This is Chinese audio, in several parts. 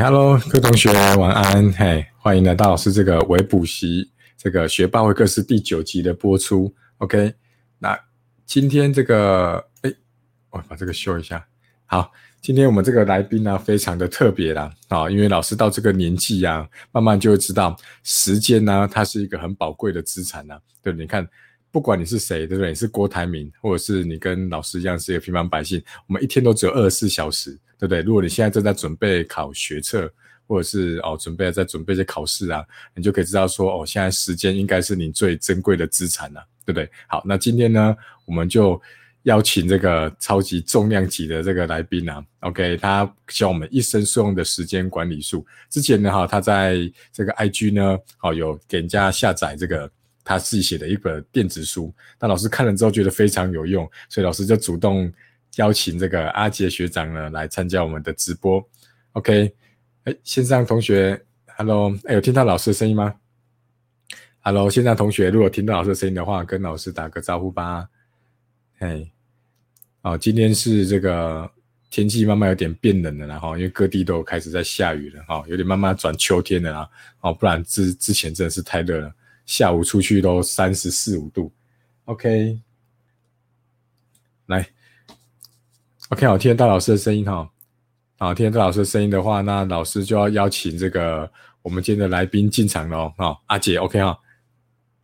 嘿，Hello，各位同学，晚安。嘿，欢迎来到老师这个微补习这个学霸会课室第九集的播出。OK，那今天这个，哎，我把这个修一下。好，今天我们这个来宾呢，非常的特别啦。啊，因为老师到这个年纪呀，慢慢就会知道时间呢，它是一个很宝贵的资产呐。对，你看，不管你是谁，对不对？你是郭台铭，或者是你跟老师一样是一个平凡百姓，我们一天都只有二十四小时。对不对？如果你现在正在准备考学测，或者是哦准备在准备一些考试啊，你就可以知道说哦，现在时间应该是你最珍贵的资产了，对不对？好，那今天呢，我们就邀请这个超级重量级的这个来宾啊，OK，他教我们一生受用的时间管理术。之前呢，哈，他在这个 IG 呢，哦，有给人家下载这个他自己写的一本电子书，那老师看了之后觉得非常有用，所以老师就主动。邀请这个阿杰学长呢来参加我们的直播，OK？哎，线上同学，Hello，哎，有听到老师的声音吗？Hello，线上同学，如果听到老师的声音的话，跟老师打个招呼吧。哎，哦，今天是这个天气慢慢有点变冷了，然后因为各地都开始在下雨了，哈，有点慢慢转秋天了啊，哦，不然之之前真的是太热了，下午出去都三十四五度，OK？来。OK，好，听得到老师的声音哈。好，听得到老师的声音的话，那老师就要邀请这个我们今天的来宾进场喽。哈，阿姐，OK 哈，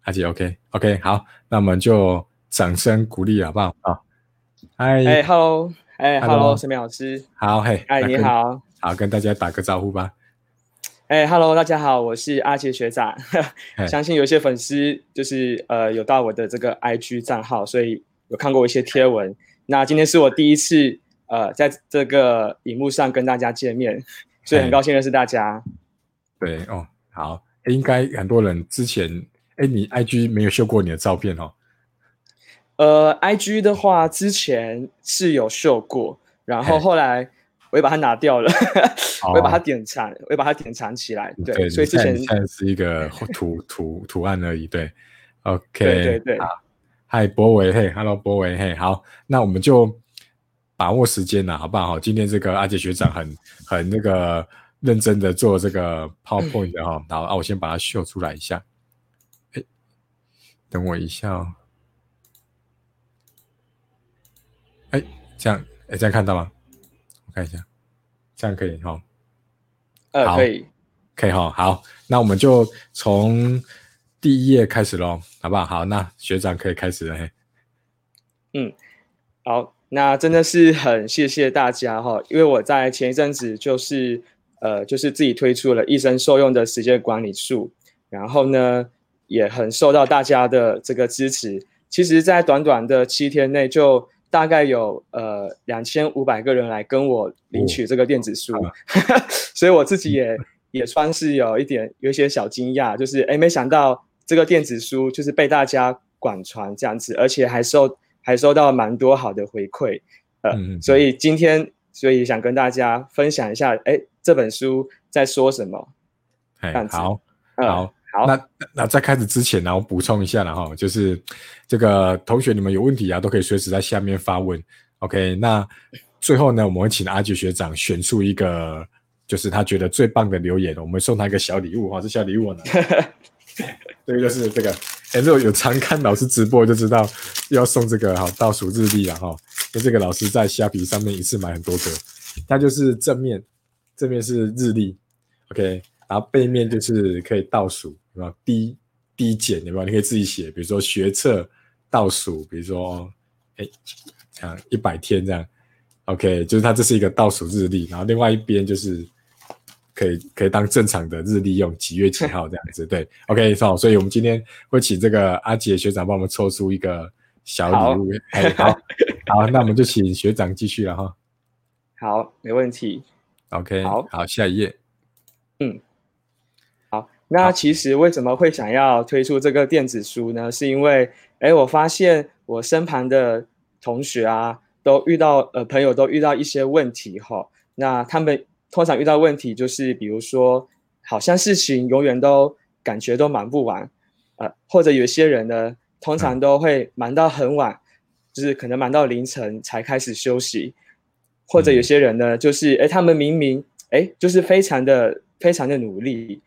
阿姐，OK，OK，好，那我们就掌声鼓励好不好？好，嗨，哎，Hello，哎，Hello，沈明老师，好，嘿，哎，你好，好，跟大家打个招呼吧。哎，Hello，大家好，我是阿杰学长。相信有些粉丝就是呃有到我的这个 IG 账号，所以有看过一些贴文。那今天是我第一次呃在这个荧幕上跟大家见面，所以很高兴认识大家。对哦，好，应该很多人之前哎，你 IG 没有秀过你的照片哦。呃，IG 的话之前是有秀过，然后后来我也把它拿掉了，我也把它典藏，我也把它典藏起来。对，所以之前现在是一个 图图图案而已。对，OK，对对对。嗨，博维，嘿，Hello，博维，嘿，好，那我们就把握时间了，好不好？今天这个阿杰学长很很那个认真的做这个 PowerPoint 哈，好，啊，我先把它秀出来一下，哎，等我一下哦，哎，这样，哎，这样看到吗？我看一下，这样可以哈，呃，可以，可以哈，好，那我们就从。第一页开始喽，好不好？好，那学长可以开始了。嘿嗯，好，那真的是很谢谢大家哈，因为我在前一阵子就是呃，就是自己推出了一生受用的时间管理术，然后呢，也很受到大家的这个支持。其实，在短短的七天内，就大概有呃两千五百个人来跟我领取这个电子书，所以我自己也也算是有一点有一些小惊讶，就是哎，没想到。这个电子书就是被大家广传这样子，而且还收还收到蛮多好的回馈，呃，所以今天所以想跟大家分享一下，哎，这本书在说什么？哎，好，好，好，那那在开始之前呢，我补充一下了哈，就是这个同学你们有问题啊，都可以随时在下面发问。OK，那最后呢，我们会请阿杰学长选出一个，就是他觉得最棒的留言，我们送他一个小礼物哈，这小礼物呢。对，就是这个。哎，如果有常看老师直播，就知道要送这个哈倒数日历了哈。就这个老师在虾皮上面一次买很多个，它就是正面，正面是日历，OK，然后背面就是可以倒数，有没有？低低减有没有？你可以自己写，比如说学测倒数，比如说哎，这样一百天这样，OK，就是它这是一个倒数日历，然后另外一边就是。可以可以当正常的日历用，几月几号这样子，对，OK，好，所以我们今天会请这个阿杰学长帮我们抽出一个小礼物，好，好，那我们就请学长继续了哈。好，没问题。OK，好，好，下一页。嗯，好，那其实为什么会想要推出这个电子书呢？是因为，哎，我发现我身旁的同学啊，都遇到呃朋友都遇到一些问题哈，那他们。通常遇到问题就是，比如说，好像事情永远都感觉都忙不完，呃，或者有些人呢，通常都会忙到很晚，就是可能忙到凌晨才开始休息，或者有些人呢，就是，哎，他们明明哎，就是非常的非常的努力，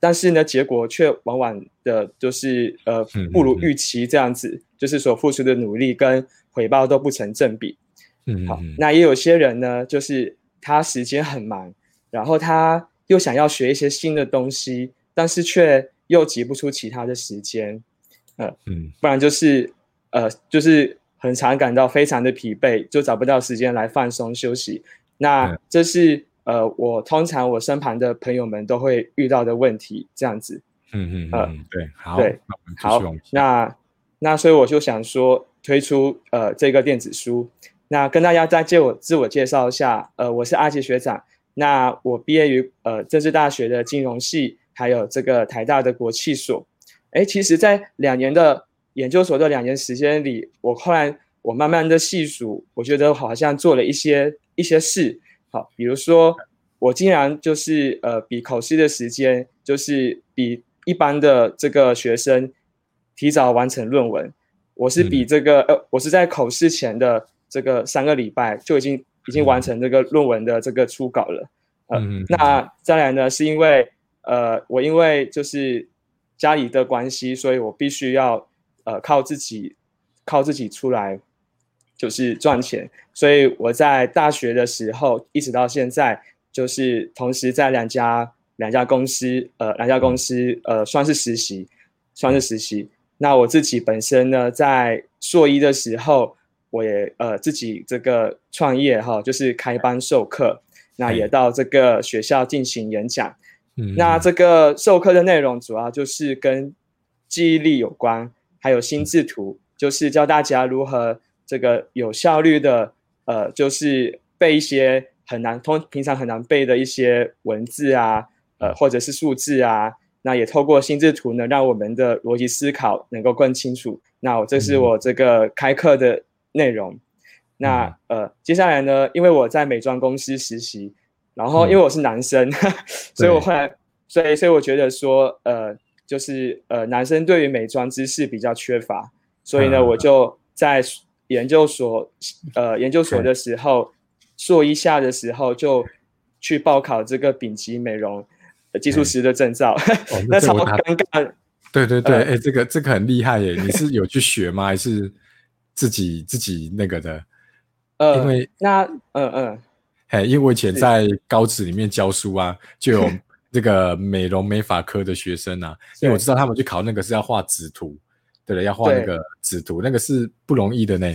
但是呢，结果却往往的就是呃不如预期这样子，就是所付出的努力跟回报都不成正比。嗯，好，那也有些人呢，就是他时间很忙，然后他又想要学一些新的东西，但是却又挤不出其他的时间，呃，嗯，不然就是呃，就是很常感到非常的疲惫，就找不到时间来放松休息。那这是。呃，我通常我身旁的朋友们都会遇到的问题，这样子。嗯嗯嗯，对，好，对，好，那那所以我就想说推出呃这个电子书，那跟大家再借我自我介绍一下，呃，我是阿杰学长，那我毕业于呃政治大学的金融系，还有这个台大的国企所。哎，其实，在两年的研究所的两年时间里，我后来我慢慢的细数，我觉得好像做了一些一些事。好，比如说我竟然就是呃，比考试的时间就是比一般的这个学生提早完成论文，我是比这个呃，我是在考试前的这个三个礼拜就已经已经完成这个论文的这个初稿了。嗯，那再来呢，是因为呃，我因为就是家里的关系，所以我必须要呃靠自己靠自己出来。就是赚钱，所以我在大学的时候一直到现在，就是同时在两家两家公司，呃，两家公司，呃，算是实习，算是实习。那我自己本身呢，在硕一的时候，我也呃自己这个创业哈，就是开班授课，那也到这个学校进行演讲。嗯，那这个授课的内容主要就是跟记忆力有关，还有心智图，就是教大家如何。这个有效率的，呃，就是背一些很难通平常很难背的一些文字啊，呃，或者是数字啊，那也透过心智图呢，让我们的逻辑思考能够更清楚。那我这是我这个开课的内容。那呃，接下来呢，因为我在美妆公司实习，然后因为我是男生，所以我后来，所以所以我觉得说，呃，就是呃，男生对于美妆知识比较缺乏，所以呢，我就在。研究所，呃，研究所的时候，硕一下的时候就去报考这个丙级美容技术师的证照，那超尴尬。对对对，哎，这个这个很厉害耶！你是有去学吗？还是自己自己那个的？呃，因为那嗯嗯，哎，因为我以前在高职里面教书啊，就有这个美容美发科的学生啊，因为我知道他们去考那个是要画纸图。对了，要画那个纸图，那个是不容易的呢。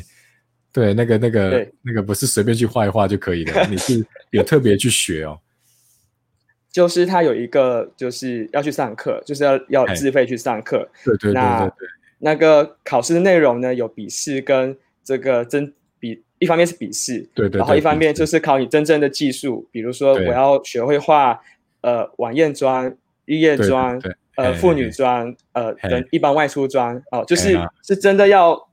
对，那个、那个、那个不是随便去画一画就可以的，你是有特别去学哦。就是他有一个，就是要去上课，就是要要自费去上课。对对对对对。那个考试的内容呢，有笔试跟这个真笔，一方面是笔试，对对，然后一方面就是考你真正的技术，比如说我要学会画呃晚宴妆、日夜妆。呃，妇女妆，呃，等一般外出妆，哦，就是是真的要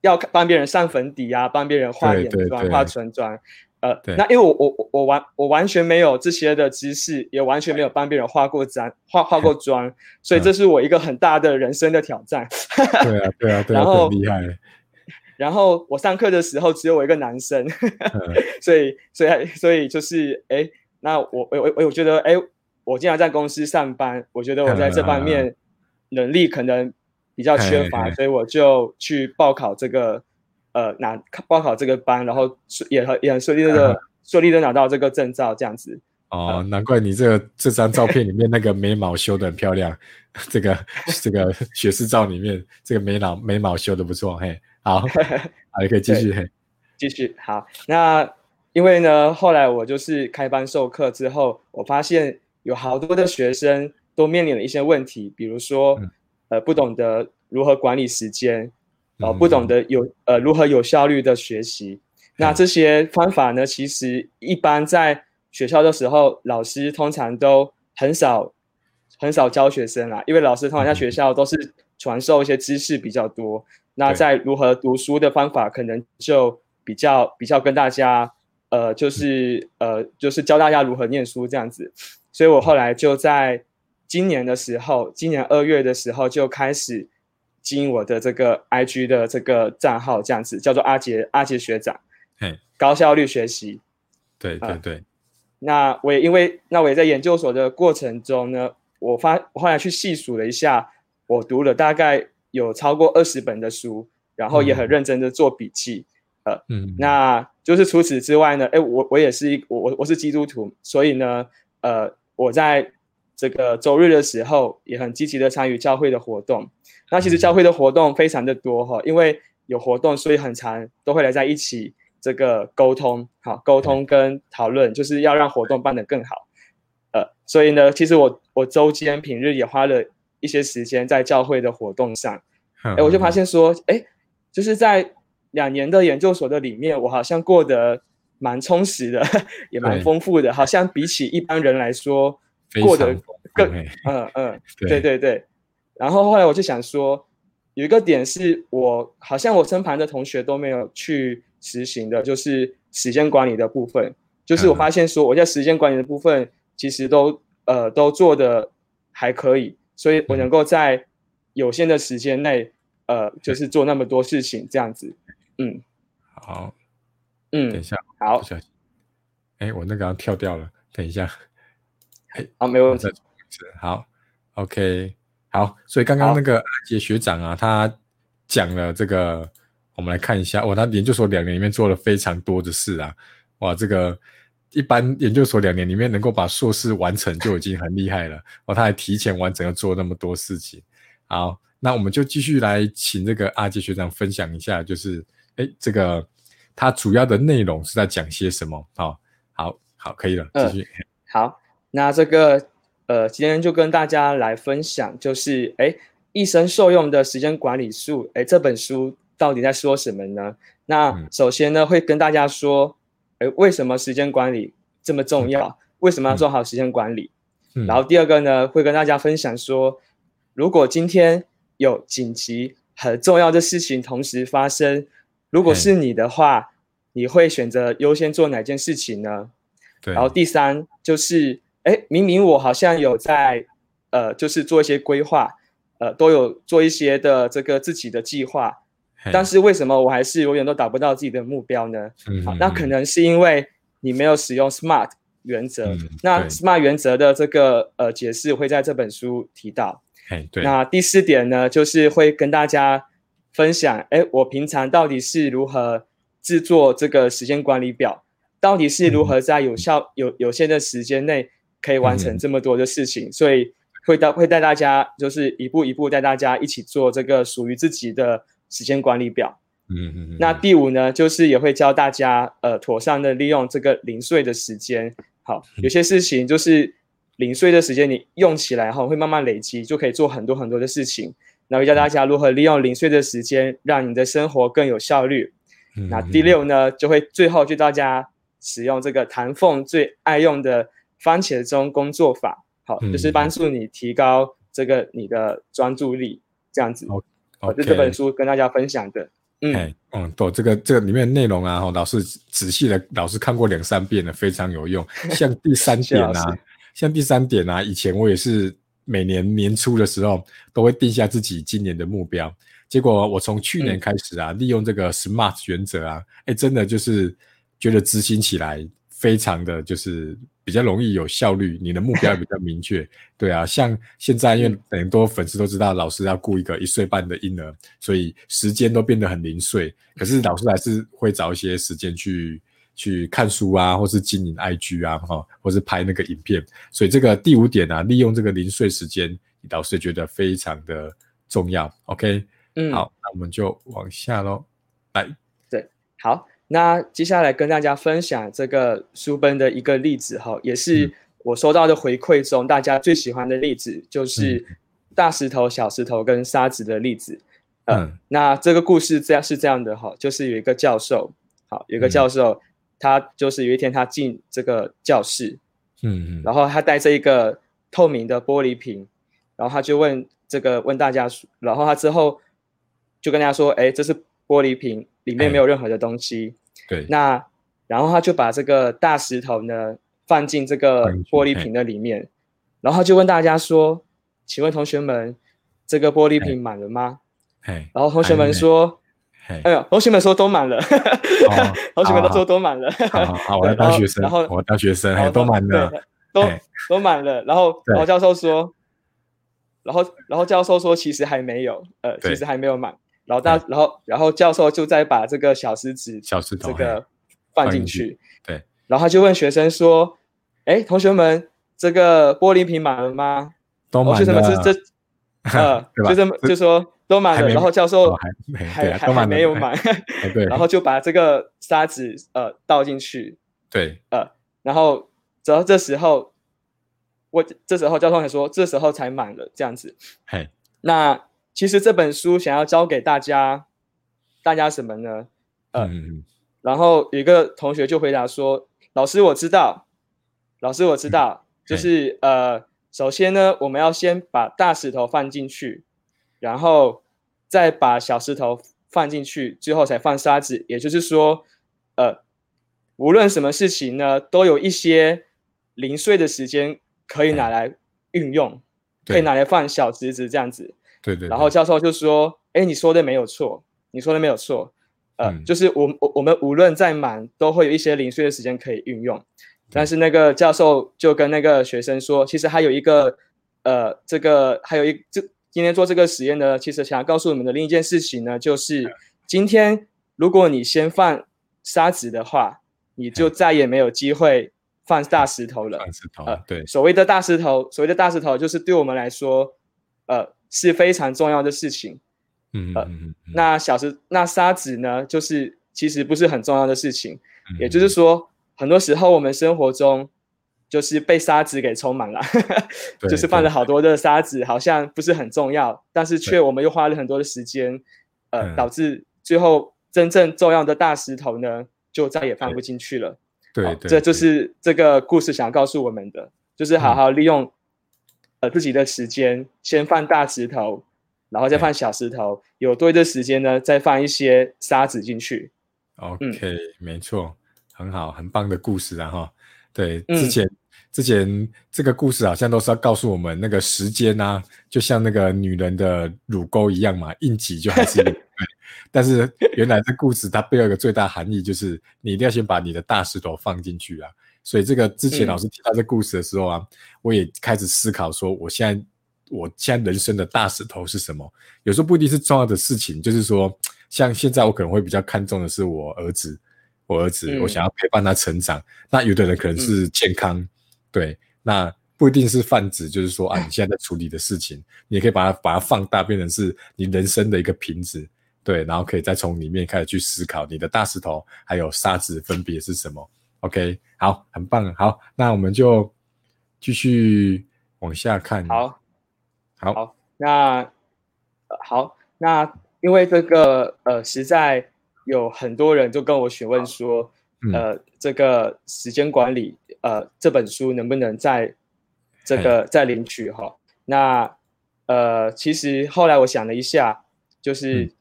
要帮别人上粉底啊，帮别人画眼妆、画唇妆，呃，那因为我我我完我完全没有这些的知识，也完全没有帮别人化过妆、化化过 妆，所以这是我一个很大的人生的挑战。对啊，对啊，对啊，很厉害。然后我上课的时候只有我一个男生，所以所以所以就是，哎，那我我我我觉得，哎。我经常在公司上班，我觉得我在这方面能力可能比较缺乏，所以我就去报考这个呃拿报考这个班，然后也很也很顺利的顺利的拿到这个证照，这样子。哦，难怪你这个这张照片里面那个眉毛修的很漂亮，这个这个学士照里面这个眉毛眉毛修的不错，嘿，好，好，你可以继续，嘿，继续好。那因为呢，后来我就是开班授课之后，我发现。有好多的学生都面临了一些问题，比如说，呃，不懂得如何管理时间，呃，不懂得有呃如何有效率的学习。那这些方法呢，其实一般在学校的时候，老师通常都很少很少教学生啦，因为老师通常在学校都是传授一些知识比较多。那在如何读书的方法，可能就比较比较跟大家，呃，就是呃，就是教大家如何念书这样子。所以我后来就在今年的时候，今年二月的时候就开始经营我的这个 IG 的这个账号，这样子叫做阿杰阿杰学长，高效率学习。对对对。那我也因为那我也在研究所的过程中呢，我发我后来去细数了一下，我读了大概有超过二十本的书，然后也很认真的做笔记。呃，嗯，那就是除此之外呢，哎，我我也是一我我我是基督徒，所以呢，呃，我在这个周日的时候也很积极的参与教会的活动。那其实教会的活动非常的多哈，因为有活动，所以很常都会来在一起这个沟通，好沟通跟讨论，就是要让活动办得更好。呃，所以呢，其实我我周间平日也花了一些时间在教会的活动上。哎，我就发现说，哎，就是在。两年的研究所的里面，我好像过得蛮充实的，也蛮丰富的，好像比起一般人来说，过得更嗯嗯，对对对。然后后来我就想说，有一个点是我好像我身旁的同学都没有去实行的，就是时间管理的部分。就是我发现说，我在时间管理的部分其实都呃都做的还可以，所以我能够在有限的时间内，呃，就是做那么多事情这样子。嗯，好，嗯，等一下，好，小心哎，我那个跳掉了，等一下，哎，好，没问题，好，OK，好，所以刚刚那个阿杰学长啊，他讲了这个，我们来看一下，哇，他研究所两年里面做了非常多的事啊，哇，这个一般研究所两年里面能够把硕士完成就已经很厉害了，哦，他还提前完成要做那么多事情，好，那我们就继续来请这个阿杰学长分享一下，就是。哎，这个他主要的内容是在讲些什么？好，好，好，可以了，继续。好，那这个呃，今天就跟大家来分享，就是哎，一生受用的时间管理术。哎，这本书到底在说什么呢？那首先呢，会跟大家说，哎，为什么时间管理这么重要？为什么要做好时间管理？然后第二个呢，会跟大家分享说，如果今天有紧急很重要的事情同时发生。如果是你的话，你会选择优先做哪件事情呢？对。然后第三就是，哎，明明我好像有在，呃，就是做一些规划，呃，都有做一些的这个自己的计划，但是为什么我还是永远都达不到自己的目标呢？嗯。好，那可能是因为你没有使用 SMART 原则。那 SMART 原则的这个呃解释会在这本书提到。哎，对。那第四点呢，就是会跟大家。分享，哎，我平常到底是如何制作这个时间管理表？到底是如何在有效、有有限的时间内可以完成这么多的事情？所以会带会带大家，就是一步一步带大家一起做这个属于自己的时间管理表。嗯嗯。那第五呢，就是也会教大家，呃，妥善的利用这个零碎的时间。好，有些事情就是零碎的时间，你用起来哈，会慢慢累积，就可以做很多很多的事情。然后教大家如何利用零碎的时间，让你的生活更有效率。那第六呢，就会最后就大家使用这个谭凤最爱用的番茄钟工作法，好，就是帮助你提高这个你的专注力，这样子。哦，就这本书跟大家分享的。嗯嗯，对，这个这个里面内容啊，老师仔细的，老师看过两三遍了，非常有用。像第三点啊，像第三点啊，以前我也是。每年年初的时候，都会定下自己今年的目标。结果我从去年开始啊，利用这个 SMART 原则啊，哎，真的就是觉得执行起来非常的就是比较容易有效率，你的目标也比较明确。对啊，像现在因为很多粉丝都知道，老师要雇一个一岁半的婴儿，所以时间都变得很零碎。可是老师还是会找一些时间去。去看书啊，或是经营 IG 啊，哈，或是拍那个影片。所以这个第五点啊，利用这个零碎时间，老师觉得非常的重要。OK，嗯，好，那我们就往下喽。来，对，好，那接下来跟大家分享这个书本的一个例子哈，也是我收到的回馈中大家最喜欢的例子，就是大石头、小石头跟沙子的例子。嗯，那这个故事这样是这样的哈，就是有一个教授，好，有一个教授。他就是有一天，他进这个教室，嗯嗯，然后他带着一个透明的玻璃瓶，然后他就问这个问大家，然后他之后就跟大家说，哎，这是玻璃瓶，里面没有任何的东西。对。那然后他就把这个大石头呢放进这个玻璃瓶的里面，然后就问大家说，请问同学们，这个玻璃瓶满了吗？然后同学们说，哎呦，同学们说都满了，同学们都说都满了。好，我要当学生，然后我大学生，哎，都满了，都都满了。然后，然后教授说，然后，然后教授说，其实还没有，呃，其实还没有满。然后大，然后，然后教授就再把这个小石子，小石头这个放进去。对。然后他就问学生说：“哎，同学们，这个玻璃瓶满了吗？”都满了。学生们这这，呃，就这么就说。都满了，然后教授还还还没有满，对，然后就把这个沙子呃倒进去，对，呃，然后然后这时候，我这时候教授才说这时候才满了这样子，嘿，那其实这本书想要教给大家，大家什么呢？嗯，然后有一个同学就回答说：“老师我知道，老师我知道，就是呃，首先呢，我们要先把大石头放进去，然后。”再把小石头放进去，最后才放沙子。也就是说，呃，无论什么事情呢，都有一些零碎的时间可以拿来运用，可以拿来放小石子这样子。对对。然后教授就说：“哎，你说的没有错，你说的没有错。呃，就是我我我们无论再忙，都会有一些零碎的时间可以运用。但是那个教授就跟那个学生说，其实还有一个，呃，这个还有一这。”今天做这个实验呢，其实想要告诉你们的另一件事情呢，就是今天如果你先放沙子的话，你就再也没有机会放大石头了。放石头，呃，对，所谓的大石头，所谓的大石头，就是对我们来说，呃，是非常重要的事情。嗯嗯嗯。那小石，那沙子呢，就是其实不是很重要的事情。也就是说，很多时候我们生活中。就是被沙子给充满了，就是放了好多的沙子，好像不是很重要，但是却我们又花了很多的时间，呃，导致最后真正重要的大石头呢，就再也放不进去了。对，这就是这个故事想要告诉我们的，就是好好利用呃自己的时间，先放大石头，然后再放小石头，有多的时间呢，再放一些沙子进去。OK，没错，很好，很棒的故事啊！哈，对，之前。之前这个故事好像都是要告诉我们，那个时间啊，就像那个女人的乳沟一样嘛，硬挤就还是。但是原来这故事它背后一个最大含义就是，你一定要先把你的大石头放进去啊。所以这个之前老师提到这故事的时候啊，我也开始思考说，我现在我现在人生的大石头是什么？有时候不一定是重要的事情，就是说，像现在我可能会比较看重的是我儿子，我儿子，我想要陪伴他成长。那有的人可能是健康。对，那不一定是泛指，就是说啊，你现在在处理的事情，你也可以把它把它放大，变成是你人生的一个瓶子，对，然后可以再从里面开始去思考你的大石头还有沙子分别是什么。OK，好，很棒，好，那我们就继续往下看。好，好，好，那好，那因为这个呃，实在有很多人就跟我询问说。呃，这个时间管理，呃，这本书能不能在这个再领取哈？那呃，其实后来我想了一下，就是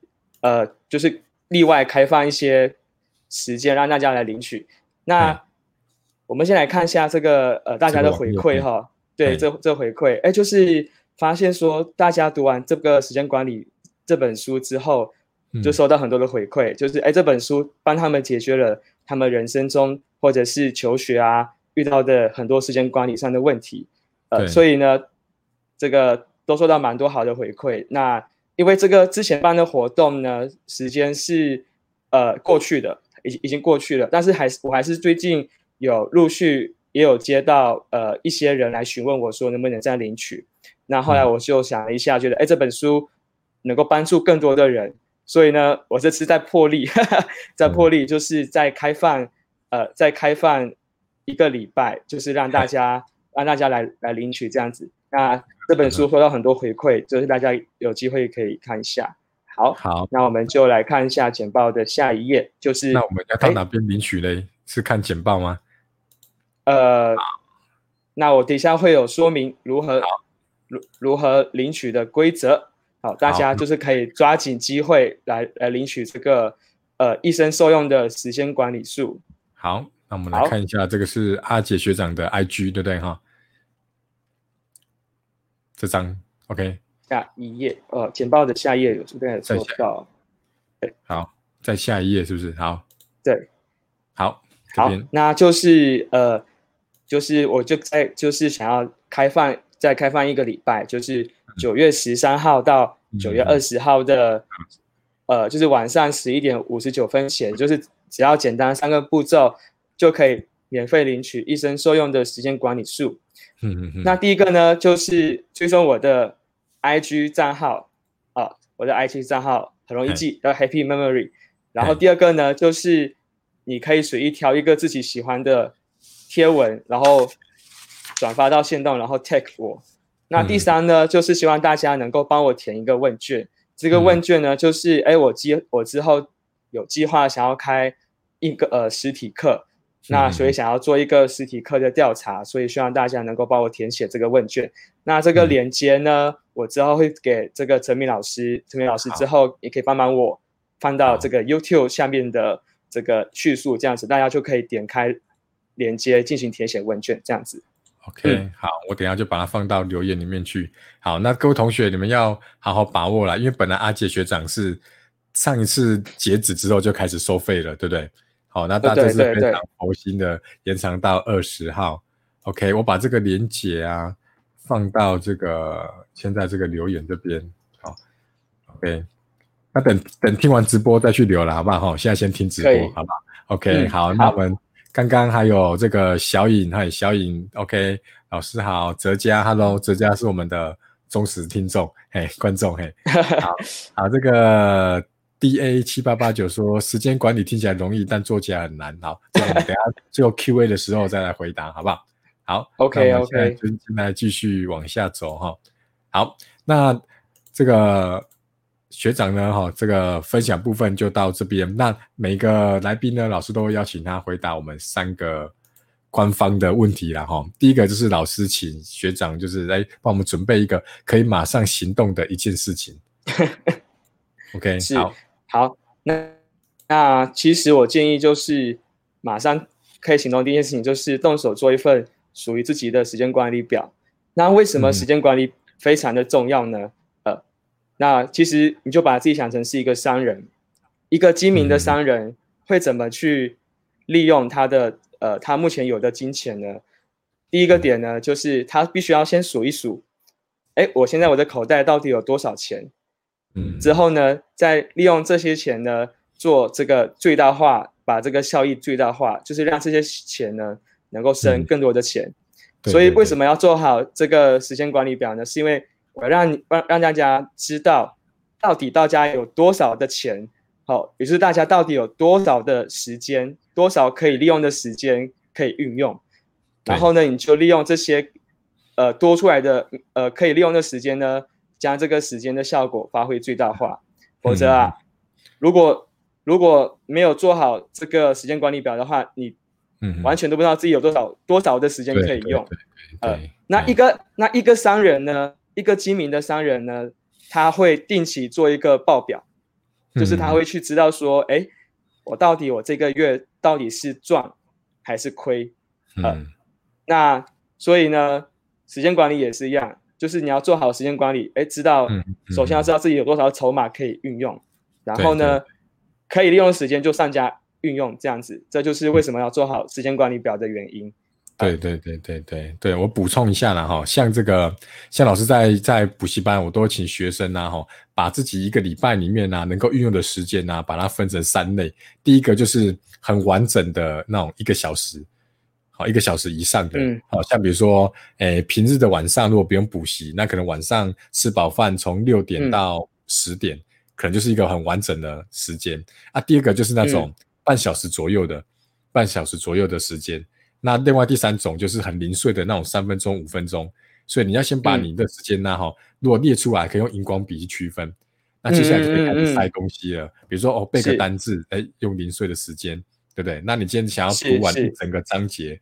呃，就是例外开放一些时间让大家来领取。那我们先来看一下这个呃大家的回馈哈。对，这这回馈，哎，就是发现说大家读完这个时间管理这本书之后，就收到很多的回馈，就是哎这本书帮他们解决了。他们人生中或者是求学啊遇到的很多时间管理上的问题，呃，所以呢，这个都收到蛮多好的回馈。那因为这个之前办的活动呢，时间是呃过去的，已已经过去了，但是还是我还是最近有陆续也有接到呃一些人来询问我说能不能再领取。那后来我就想了一下，觉得哎这本书能够帮助更多的人。所以呢，我这次在破例，在破例，就是在开放，呃，在开放一个礼拜，就是让大家让大家来来领取这样子。那这本书收到很多回馈，就是大家有机会可以看一下。好，好，那我们就来看一下简报的下一页，就是那我们要到哪边领取嘞？是看简报吗？呃，那我底下会有说明如何如如何领取的规则。好，大家就是可以抓紧机会来来领取这个呃一生受用的时间管理术。好，那我们来看一下，这个是阿杰学长的 IG，对不对哈？这张 OK。下一页，呃，简报的下一页有这边的收到？好，在下一页是不是？好，对，好，好，那就是呃，就是我就在就是想要开放再开放一个礼拜，就是九月十三号到九月二十号的，呃，就是晚上十一点五十九分前，就是只要简单三个步骤就可以免费领取一生受用的时间管理术。嗯嗯嗯。那第一个呢，就是追踪我的 IG 账号啊，我的 IG 账号很容易记，叫 Happy Memory。然后第二个呢，就是你可以随意挑一个自己喜欢的贴文，然后转发到线动，然后 tag 我。那第三呢，就是希望大家能够帮我填一个问卷。这个问卷呢，就是哎，我计我之后有计划想要开一个呃实体课，那所以想要做一个实体课的调查，所以希望大家能够帮我填写这个问卷。那这个链接呢，我之后会给这个陈明老师，陈明老师之后也可以帮忙我。放到这个 YouTube 下面的这个叙述，这样子大家就可以点开连接进行填写问卷，这样子。OK，好，我等下就把它放到留言里面去。好，那各位同学，你们要好好把握了，因为本来阿杰学长是上一次截止之后就开始收费了，对不对？好，那大家是非常佛心的延长到二十号。OK，我把这个连接啊放到这个现在这个留言这边。好，OK。那等等听完直播再去留了，好不好？哈，现在先听直播，好不好？OK，好。那我们刚刚还有这个小颖，嗨，小颖，OK，老师好，哲嘉，Hello，哲嘉是我们的忠实听众，嘿，观众，嘿，好，好，这个 DA 七八八九说时间管理听起来容易，但做起来很难，好，这个我们等下最后 Q&A 的时候再来回答，好不好？好，OK，OK，就现在继续往下走，哈，好，那这个。学长呢？哈，这个分享部分就到这边。那每个来宾呢，老师都会邀请他回答我们三个官方的问题了。哈，第一个就是老师请学长就是来帮我们准备一个可以马上行动的一件事情。OK，好，好。那那其实我建议就是马上可以行动第一件事情就是动手做一份属于自己的时间管理表。那为什么时间管理非常的重要呢？呃那其实你就把自己想成是一个商人，一个精明的商人会怎么去利用他的呃他目前有的金钱呢？第一个点呢，就是他必须要先数一数，哎，我现在我的口袋到底有多少钱？嗯，之后呢，再利用这些钱呢做这个最大化，把这个效益最大化，就是让这些钱呢能够生更多的钱。所以为什么要做好这个时间管理表呢？是因为我让让让大家知道，到底大家有多少的钱，好，也就是大家到底有多少的时间，多少可以利用的时间可以运用。然后呢，你就利用这些呃多出来的呃可以利用的时间呢，将这个时间的效果发挥最大化。否则啊，如果如果没有做好这个时间管理表的话，你完全都不知道自己有多少多少的时间可以用。呃，那一个那一个商人呢？一个精明的商人呢，他会定期做一个报表，就是他会去知道说，哎，我到底我这个月到底是赚还是亏？嗯，那所以呢，时间管理也是一样，就是你要做好时间管理，哎，知道首先要知道自己有多少筹码可以运用，然后呢，可以利用时间就上家运用，这样子，这就是为什么要做好时间管理表的原因。对对对对对对，我补充一下了哈，像这个，像老师在在补习班，我都会请学生呐哈，把自己一个礼拜里面呐能够运用的时间呐，把它分成三类。第一个就是很完整的那种一个小时，好一个小时以上的，好像比如说，诶平日的晚上如果不用补习，那可能晚上吃饱饭从六点到十点，可能就是一个很完整的时间啊。第二个就是那种半小时左右的，半小时左右的时间。那另外第三种就是很零碎的那种三分钟、五分钟，所以你要先把你的时间呢，哈，如果列出来，可以用荧光笔去区分。那接下来就可以开始塞东西了，比如说哦，背个单字，哎，用零碎的时间，对不对？那你今天想要读完一整个章节，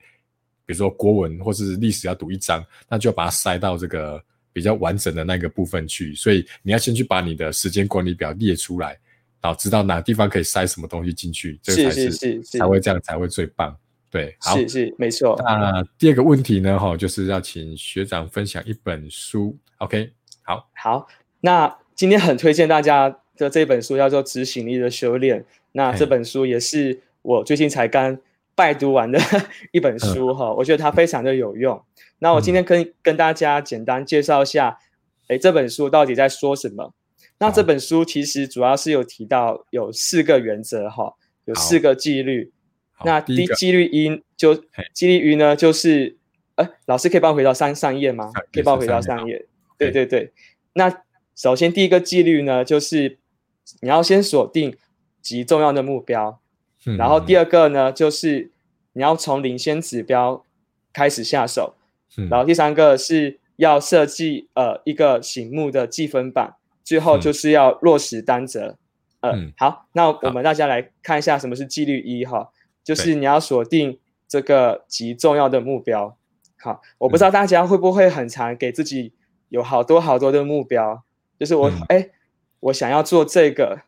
比如说国文或是历史要读一章，那就要把它塞到这个比较完整的那个部分去。所以你要先去把你的时间管理表列出来，然后知道哪个地方可以塞什么东西进去，这个才是才会这样才会最棒。对，是是没错。那第二个问题呢？哈，就是要请学长分享一本书。OK，好，好。那今天很推荐大家的这本书叫做《执行力的修炼》。那这本书也是我最近才刚拜读完的一本书哈，我觉得它非常的有用。那我今天跟跟大家简单介绍一下，哎，这本书到底在说什么？那这本书其实主要是有提到有四个原则哈，有四个纪律。那第纪律一就纪律一呢，就是哎，老师可以帮我回到上上页吗？可以帮我回到上页。对对对。那首先第一个纪律呢，就是你要先锁定极重要的目标，然后第二个呢，就是你要从领先指标开始下手，然后第三个是要设计呃一个醒目的计分板。最后就是要落实单则，嗯，好，那我们大家来看一下什么是纪律一哈，就是你要锁定这个极重要的目标。好，我不知道大家会不会很常给自己有好多好多的目标，就是我哎，我想要做这个，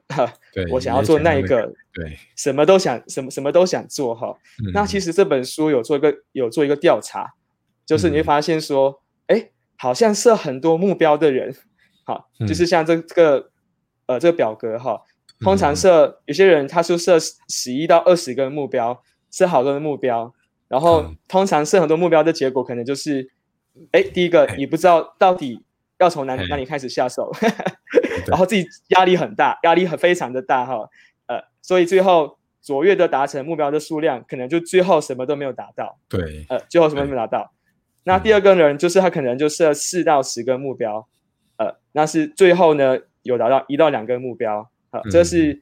我想要做那个，对，什么都想，什么什么都想做哈。那其实这本书有做一个有做一个调查，就是你会发现说，哎，好像设很多目标的人。好，就是像这个，呃，这个表格哈，通常设有些人他是设十一到二十个目标，设好多的目标，然后通常设很多目标的结果可能就是，哎，第一个你不知道到底要从哪哪里开始下手，然后自己压力很大，压力很非常的大哈，呃，所以最后卓越的达成目标的数量，可能就最后什么都没有达到，对，呃，最后什么都没有达到。那第二个人就是他可能就设四到十个目标。呃，那是最后呢，有达到一到两个目标，好，这是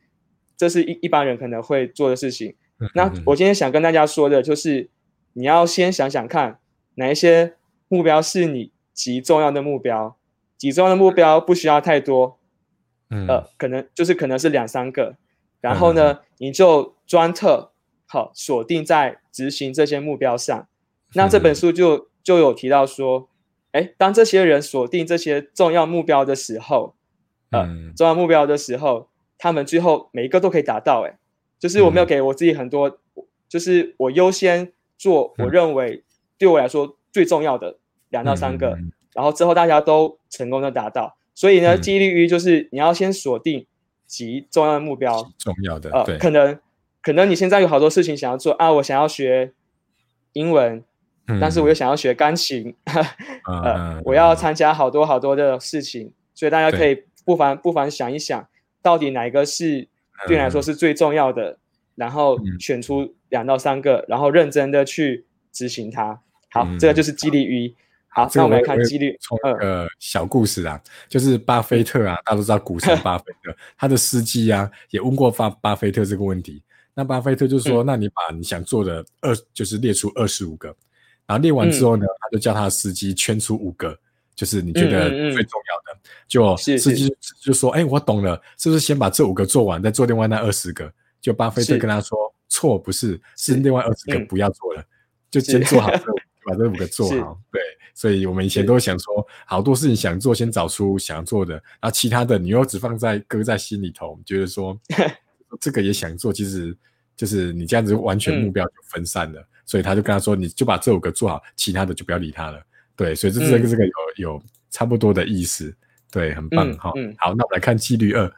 这是一一般人可能会做的事情。那我今天想跟大家说的就是，你要先想想看，哪一些目标是你极重要的目标，极重要的目标不需要太多，呃，可能就是可能是两三个，然后呢，你就专特好锁定在执行这些目标上。那这本书就就有提到说。哎，当这些人锁定这些重要目标的时候，呃，重要目标的时候，他们最后每一个都可以达到。哎，就是我没有给我自己很多，就是我优先做我认为对我来说最重要的两到三个，然后之后大家都成功的达到。所以呢，激励于就是你要先锁定极重要的目标，重要的，呃，可能可能你现在有好多事情想要做啊，我想要学英文。但是我又想要学钢琴，呃，我要参加好多好多的事情，所以大家可以不妨不妨想一想，到底哪一个是对你来说是最重要的，然后选出两到三个，然后认真的去执行它。好，这个就是激励一。好，那我们来看激励二。小故事啊，就是巴菲特啊，大家都知道股神巴菲特，他的司机啊也问过巴巴菲特这个问题，那巴菲特就说：“那你把你想做的二，就是列出二十五个。”然后列完之后呢，他就叫他的司机圈出五个，就是你觉得最重要的。就司机就说：“哎，我懂了，是不是先把这五个做完，再做另外那二十个？”就巴菲特跟他说：“错，不是，是另外二十个不要做了，就先做好这把这五个做好。”对，所以我们以前都想说，好多事情想做，先找出想做的，然后其他的你又只放在搁在心里头，觉得说 这个也想做，其实就是你这样子完全目标就分散了。所以他就跟他说：“你就把这五个做好，其他的就不要理他了。”对，所以这这个这个有有差不多的意思，对，很棒哈。好，那我们来看纪律二。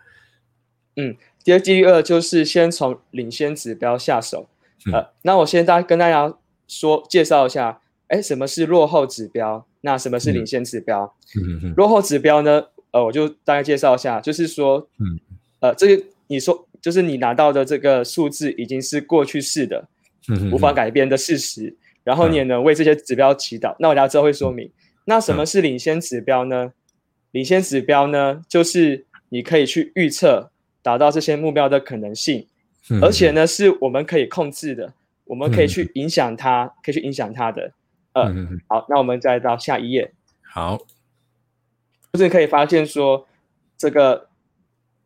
嗯，第二纪律二就是先从领先指标下手。呃，那我先大跟大家说介绍一下，哎，什么是落后指标？那什么是领先指标？嗯落后指标呢？呃，我就大概介绍一下，就是说，嗯，呃，这个你说就是你拿到的这个数字已经是过去式的。无法改变的事实，然后你也能为这些指标祈祷。那我大家之后会说明。那什么是领先指标呢？领先指标呢，就是你可以去预测达到这些目标的可能性，而且呢，是我们可以控制的，我们可以去影响它，可以去影响它的。嗯，好，那我们再到下一页。好，就是可以发现说，这个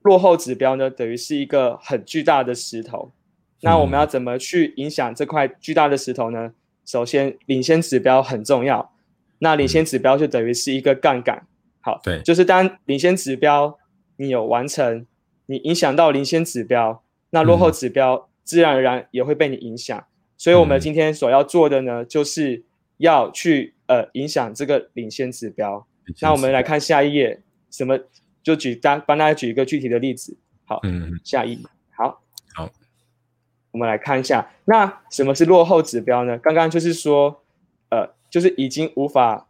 落后指标呢，等于是一个很巨大的石头。那我们要怎么去影响这块巨大的石头呢？首先，领先指标很重要。那领先指标就等于是一个杠杆。好，对，就是当领先指标你有完成，你影响到领先指标，那落后指标自然而然也会被你影响。所以，我们今天所要做的呢，就是要去呃影响这个领先指标。那我们来看下一页，什么就举大帮大家举一个具体的例子。好，嗯下一好，好，我们来看一下，那什么是落后指标呢？刚刚就是说，呃，就是已经无法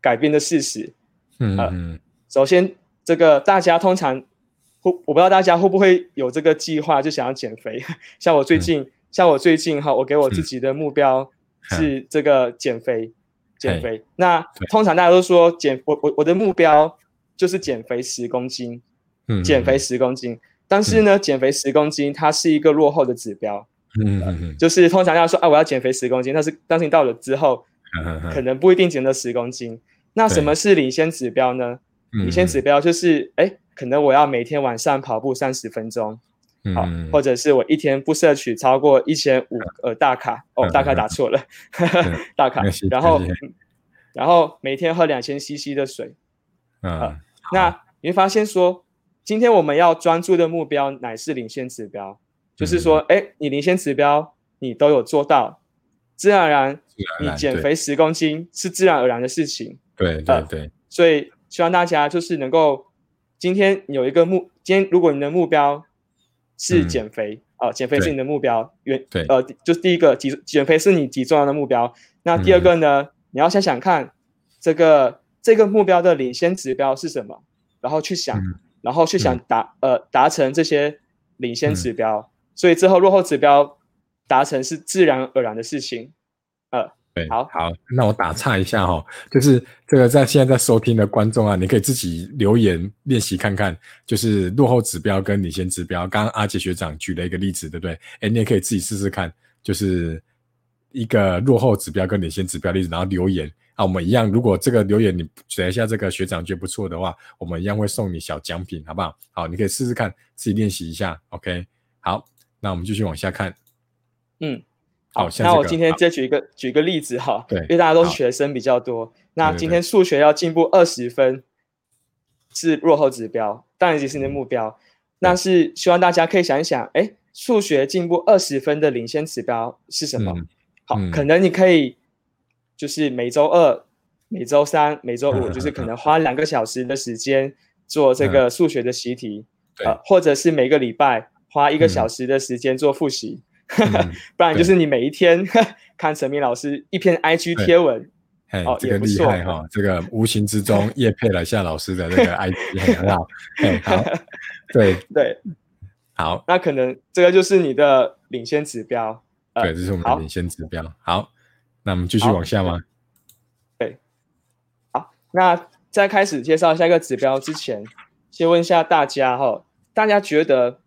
改变的事实。嗯嗯首先，这个大家通常会，我不知道大家会不会有这个计划，就想要减肥。像我最近，像我最近哈，我给我自己的目标是这个减肥，减肥。那通常大家都说减，我我我的目标就是减肥十公斤，嗯，减肥十公斤。但是呢，减肥十公斤它是一个落后的指标。嗯嗯嗯，就是通常大家说啊，我要减肥十公斤，但是但是你到了之后，可能不一定减到十公斤。那什么是领先指标呢？领先指标就是，哎，可能我要每天晚上跑步三十分钟，好，或者是我一天不摄取超过一千五呃大卡，哦，大卡打错了，大卡，然后然后每天喝两千 CC 的水，啊，那你会发现说，今天我们要专注的目标乃是领先指标，就是说，哎，你领先指标你都有做到，自然而然，你减肥十公斤是自然而然的事情。对对对，所以希望大家就是能够今天有一个目，今天如果你的目标是减肥啊，减肥是你的目标，原呃，就是第一个极减肥是你极重要的目标。那第二个呢，你要想想看这个这个目标的领先指标是什么，然后去想，然后去想达呃达成这些领先指标，所以之后落后指标达成是自然而然的事情，呃。对，好好，那我打岔一下哈，就是这个在现在在收听的观众啊，你可以自己留言练习看看，就是落后指标跟领先指标。刚刚阿杰学长举了一个例子，对不对？哎，你也可以自己试试看，就是一个落后指标跟领先指标例子，然后留言啊，我们一样。如果这个留言你写一下这个学长觉得不错的话，我们一样会送你小奖品，好不好？好，你可以试试看，自己练习一下。OK，好，那我们继续往下看。嗯。好，那我今天再举一个举一个例子哈，对，因为大家都是学生比较多，那今天数学要进步二十分是落后指标，当然也是你的目标，那是希望大家可以想一想，哎，数学进步二十分的领先指标是什么？好，可能你可以就是每周二、每周三、每周五，就是可能花两个小时的时间做这个数学的习题，呃，或者是每个礼拜花一个小时的时间做复习。不然就是你每一天 看陈明老师一篇 IG 贴文，哦，这个厉害哈，这个无形之中叶配了夏老师的这个 IG，很好，哎，好，对。对，好，那可能这个就是你的领先指标，对，这是我们的领先指标。好，那我们继续往下吗？对，好，那在开始介绍下一个指标之前，先问一下大家哈，大家觉得？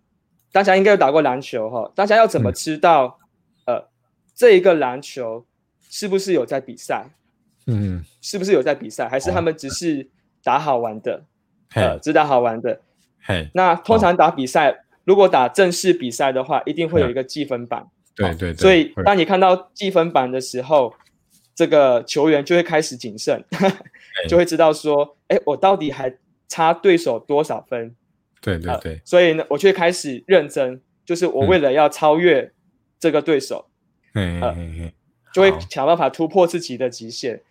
大家应该有打过篮球哈，大家要怎么知道，呃，这一个篮球是不是有在比赛？嗯，是不是有在比赛，还是他们只是打好玩的？呃，只打好玩的。嘿，那通常打比赛，如果打正式比赛的话，一定会有一个计分板。对对。所以当你看到计分板的时候，这个球员就会开始谨慎，就会知道说，哎，我到底还差对手多少分？对对对，所以呢，我就开始认真，就是我为了要超越这个对手，嗯，就会想办法突破自己的极限。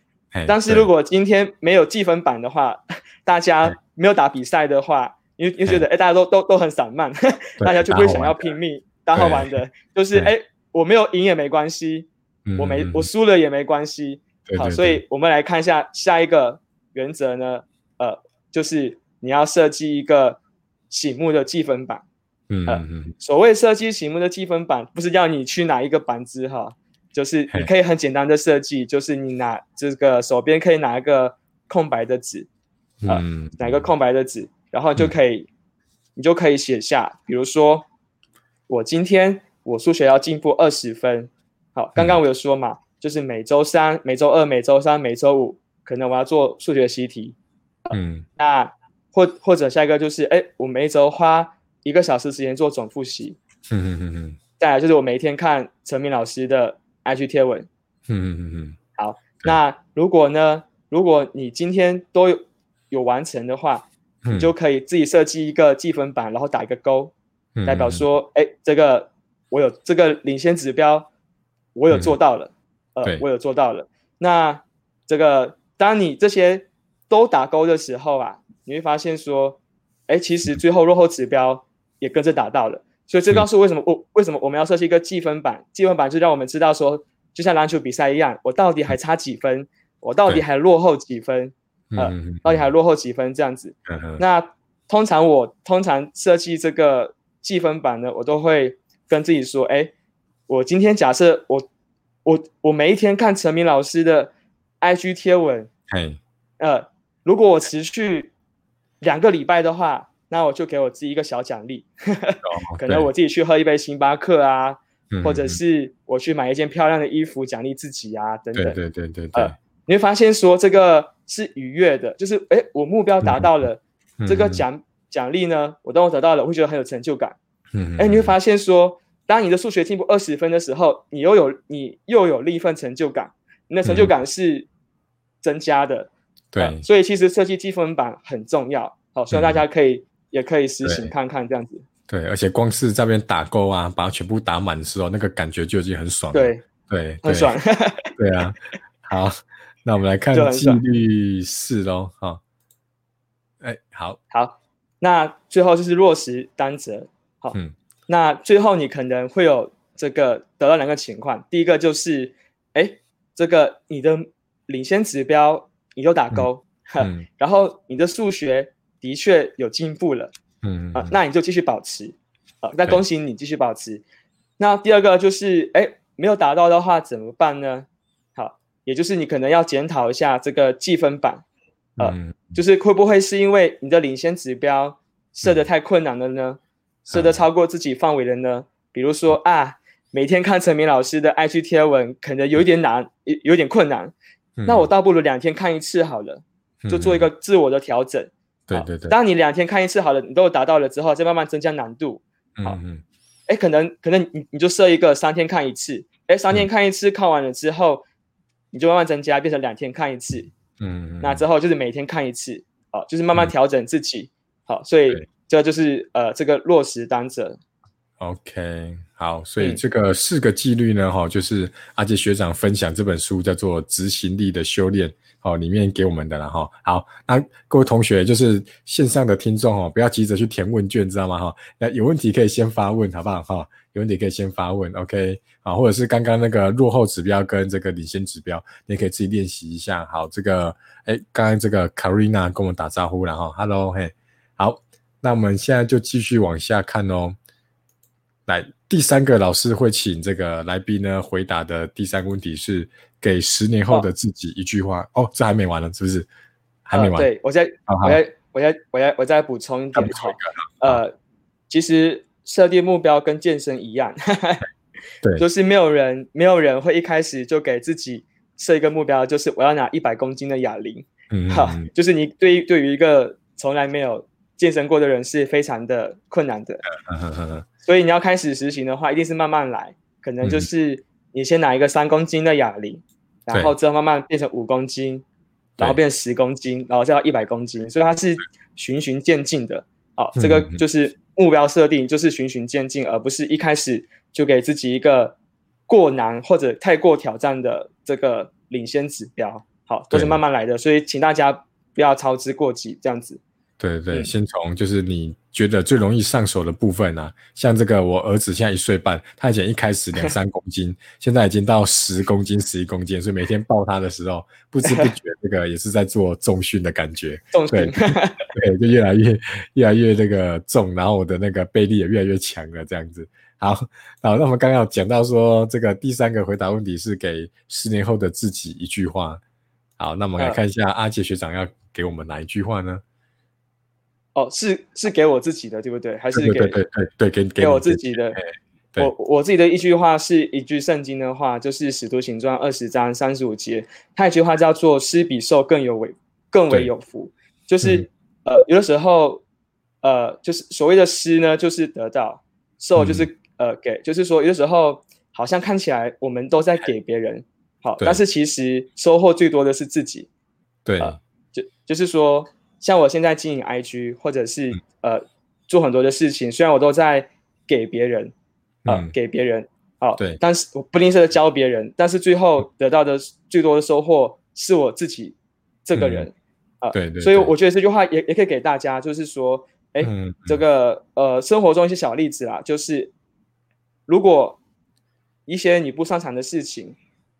但是如果今天没有计分板的话，大家没有打比赛的话，因为因为觉得哎，大家都都都很散漫，大家就不会想要拼命打好玩的，就是哎，我没有赢也没关系，我没我输了也没关系。好，所以我们来看一下下一个原则呢，呃，就是你要设计一个。醒目的积分板，嗯嗯，所谓设计醒目的积分板，不是要你去拿一个板子哈，就是你可以很简单的设计，就是你拿这个手边可以拿一个空白的纸，嗯，拿一个空白的纸，然后就可以，你就可以写下，比如说我今天我数学要进步二十分，好，刚刚我有说嘛，就是每周三、每周二、每周三、每周五，可能我要做数学习题，嗯，那。或或者下一个就是，哎，我每一周花一个小时时间做总复习。嗯嗯嗯嗯。再来就是我每一天看陈明老师的 IG 贴文。嗯嗯嗯嗯。好，那如果呢，如果你今天都有有完成的话，你就可以自己设计一个计分板，然后打一个勾，代表说，哎，这个我有这个领先指标，我有做到了。呃，我有做到了。那这个当你这些都打勾的时候啊。你会发现说，哎，其实最后落后指标也跟着达到了。所以这告诉我为什么我为什么我们要设计一个计分板？计分板就让我们知道说，就像篮球比赛一样，我到底还差几分，我到底还落后几分，呃，到底还落后几分这样子。那通常我通常设计这个计分板呢，我都会跟自己说，哎，我今天假设我我我每一天看陈明老师的 IG 贴文，呃，如果我持续两个礼拜的话。那我就给我自己一个小奖励，可能我自己去喝一杯星巴克啊，或者是我去买一件漂亮的衣服奖励自己啊，等等。对对对对对。你会发现说这个是愉悦的，就是哎，我目标达到了，这个奖奖励呢，我当我得到了，我会觉得很有成就感。嗯。哎，你会发现说，当你的数学进步二十分的时候，你又有你又有另一份成就感，你的成就感是增加的。对。所以其实设计积分板很重要，好，希望大家可以。也可以实行看看这样子，对，而且光是在边打勾啊，把它全部打满的时候，那个感觉就已经很爽了。对对，很爽。对啊，好，那我们来看纪律四喽。好，哎，好，好，那最后就是落实单责。好，嗯，那最后你可能会有这个得到两个情况，第一个就是，哎，这个你的领先指标你就打勾，嗯，然后你的数学。的确有进步了，嗯啊，那你就继续保持，啊，那恭喜你继续保持。那第二个就是，哎，没有达到的话怎么办呢？好，也就是你可能要检讨一下这个计分板，呃，就是会不会是因为你的领先指标设的太困难了呢？设的超过自己范围了呢？比如说啊，每天看陈明老师的 IG 贴文可能有一点难，有有点困难，那我倒不如两天看一次好了，就做一个自我的调整。对对对，当你两天看一次好了，你都达到了之后，再慢慢增加难度。好，哎，可能可能你你就设一个三天看一次，哎，三天看一次，看完了之后，你就慢慢增加，变成两天看一次。嗯，那之后就是每天看一次，好，就是慢慢调整自己。好，所以这就是呃这个落实单者。OK，好，所以这个四个纪律呢，哈，就是阿杰学长分享这本书叫做《执行力的修炼》。哦，里面给我们的了哈。好，那各位同学，就是线上的听众哦，不要急着去填问卷，知道吗？哈，那有问题可以先发问，好不好？哈，有问题可以先发问，OK。好，或者是刚刚那个落后指标跟这个领先指标，你可以自己练习一下。好，这个，哎，刚刚这个 Karina 跟我们打招呼了哈，Hello，嘿，好，那我们现在就继续往下看哦。来，第三个老师会请这个来宾呢回答的第三个问题是。给十年后的自己一句话哦，这还没完呢，是不是？还没完。对我再，我再，我再，我再，我再补充一点。呃，其实设定目标跟健身一样，对，就是没有人，没有人会一开始就给自己设一个目标，就是我要拿一百公斤的哑铃。嗯，好，就是你对于对于一个从来没有健身过的人是非常的困难的。所以你要开始实行的话，一定是慢慢来，可能就是。你先拿一个三公斤的哑铃，然后之后慢慢变成五公斤，然后变成十公斤，然后再到一百公斤，所以它是循序渐进的。好，这个就是目标设定，就是循序渐进，而不是一开始就给自己一个过难或者太过挑战的这个领先指标。好，都是慢慢来的，所以请大家不要操之过急，这样子。对对，先从就是你觉得最容易上手的部分啊，像这个我儿子现在一岁半，他以前一开始两三公斤，现在已经到十公斤、十一公斤，所以每天抱他的时候，不知不觉这个也是在做重训的感觉，重训 对，就越来越越来越这个重，然后我的那个背力也越来越强了，这样子。好，好，那我们刚刚讲到说，这个第三个回答问题是给十年后的自己一句话。好，那我们来看一下阿杰学长要给我们哪一句话呢？哦，是是给我自己的，对不对？还是给对对对给给我自己的？我我自己的一句话是一句圣经的话，就是《使徒行传》二十章三十五节，他一句话叫做“施比受更有为更为有福”。就是呃，有的时候呃，就是所谓的施呢，就是得到；受就是呃给，就是说有的时候好像看起来我们都在给别人好，但是其实收获最多的是自己。对，就就是说。像我现在经营 IG，或者是呃做很多的事情，虽然我都在给别人，呃给别人，好，对，但是我不吝啬的教别人，但是最后得到的最多的收获是我自己这个人，啊，对对，所以我觉得这句话也也可以给大家，就是说，哎，这个呃，生活中一些小例子啦，就是如果一些你不擅长的事情，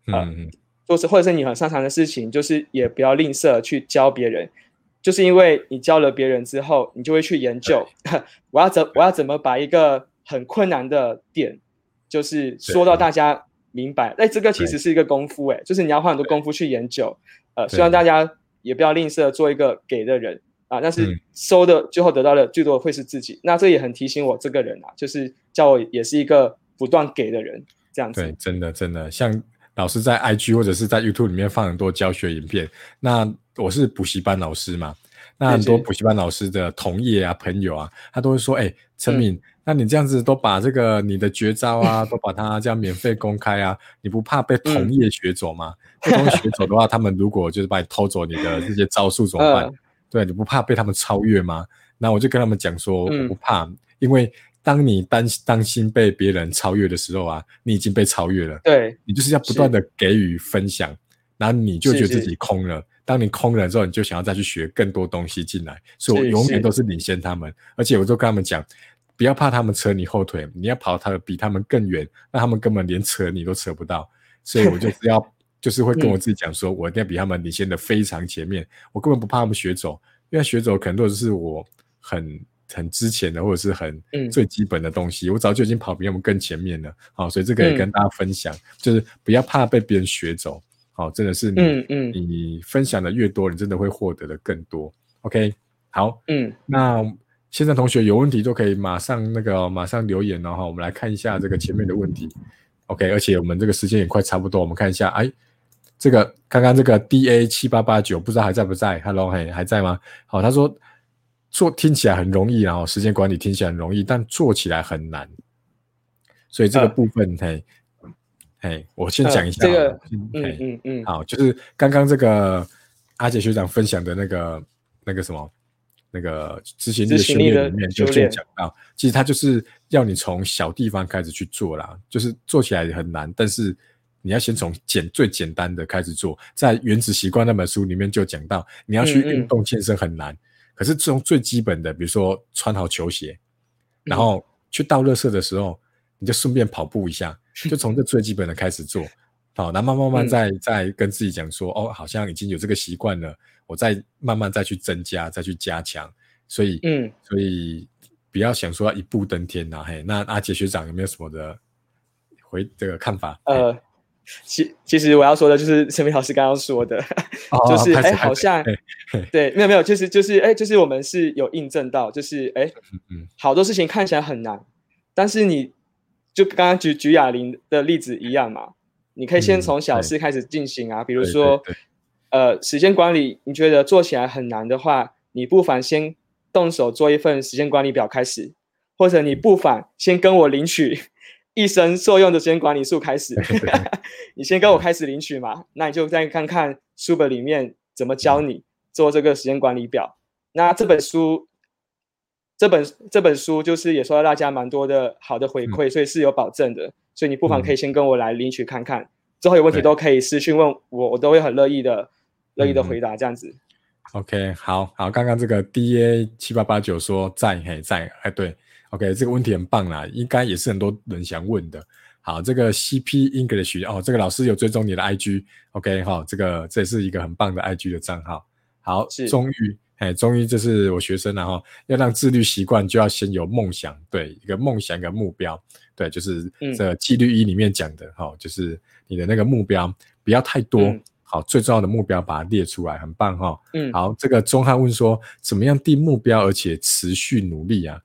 嗯，或是或者是你很擅长的事情，就是也不要吝啬去教别人，就是因为你教了别人之后，你就会去研究，我要怎我要怎么把一个很困难的点，就是说到大家明白。哎，这个其实是一个功夫，哎，就是你要花很多功夫去研究。呃，希望大家也不要吝啬做一个给的人。啊，但是收的最后得到的最多会是自己，那这也很提醒我这个人啊，就是叫我也是一个不断给的人，这样子。对，真的真的，像老师在 IG 或者是在 YouTube 里面放很多教学影片，那我是补习班老师嘛，那很多补习班老师的同业啊、朋友啊，他都会说，哎，陈敏，那你这样子都把这个你的绝招啊，都把它这样免费公开啊，你不怕被同业学走吗？被同业学走的话，他们如果就是把你偷走你的这些招数怎么办？对，你不怕被他们超越吗？那我就跟他们讲说，我不怕，因为当你担担心被别人超越的时候啊，你已经被超越了。对，你就是要不断的给予分享，然后你就觉得自己空了。当你空了之后，你就想要再去学更多东西进来。所以我永远都是领先他们，而且我就跟他们讲，不要怕他们扯你后腿，你要跑他比他们更远，那他们根本连扯你都扯不到。所以我就是要。就是会跟我自己讲说，我一定要比他们领先的非常前面，我根本不怕他们学走，因为学走可能都是我很很之前的或者是很最基本的东西，我早就已经跑比他们更前面了。好，所以这个也跟大家分享，就是不要怕被别人学走。好，真的是你嗯你分享的越多，你真的会获得的更多。OK，好，嗯，那现在同学有问题都可以马上那个马上留言哦。哈，我们来看一下这个前面的问题。OK，而且我们这个时间也快差不多，我们看一下，哎。这个刚刚这个 D A 七八八九不知道还在不在？Hello，嘿，还在吗？好，他说做听起来很容易，然后时间管理听起来很容易，但做起来很难。所以这个部分，嘿，嘿，我先讲一下。这个，嗯嗯嗯，好，就是刚刚这个阿杰学长分享的那个那个什么那个执行力的训练里面，就就讲到，其实他就是要你从小地方开始去做啦，就是做起来很难，但是。你要先从简最简单的开始做，在《原子习惯》那本书里面就讲到，你要去运动健身很难，可是从最基本的，比如说穿好球鞋，然后去倒垃圾的时候，你就顺便跑步一下，就从这最基本的开始做，好，然后慢慢慢再再跟自己讲说，哦，好像已经有这个习惯了，我再慢慢再去增加，再去加强，所以，嗯，所以不要想说要一步登天呐，嘿，那阿杰学长有没有什么的回这个看法？呃。其其实我要说的就是陈明老师刚刚说的，就是哎，好像对，没有没有，就是就是哎，就是我们是有印证到，就是哎，好多事情看起来很难，但是你就刚刚举举哑铃的例子一样嘛，你可以先从小事开始进行啊，比如说呃，时间管理，你觉得做起来很难的话，你不妨先动手做一份时间管理表开始，或者你不妨先跟我领取。一生受用的时间管理术开始，你先跟我开始领取嘛，那你就再看看书本里面怎么教你做这个时间管理表。那这本书，这本这本书就是也收到大家蛮多的好的回馈，所以是有保证的。所以你不妨可以先跟我来领取看看，之后有问题都可以私讯问我，我都会很乐意的乐意的回答这样子。OK，好好，刚刚这个 DA 七八八九说在嘿在哎对。OK，这个问题很棒啦，应该也是很多人想问的。好，这个 CP English 哦，这个老师有追踪你的 IG，OK 哈，这个这也是一个很棒的 IG 的账号。好，终于，哎，中医这是我学生然、啊、后。要让自律习惯，就要先有梦想，对，一个梦想，一个目标，对，就是这纪律一里面讲的哈，就是你的那个目标不要太多，好，最重要的目标把它列出来，很棒哈。嗯，好，这个钟汉问说，怎么样定目标而且持续努力啊？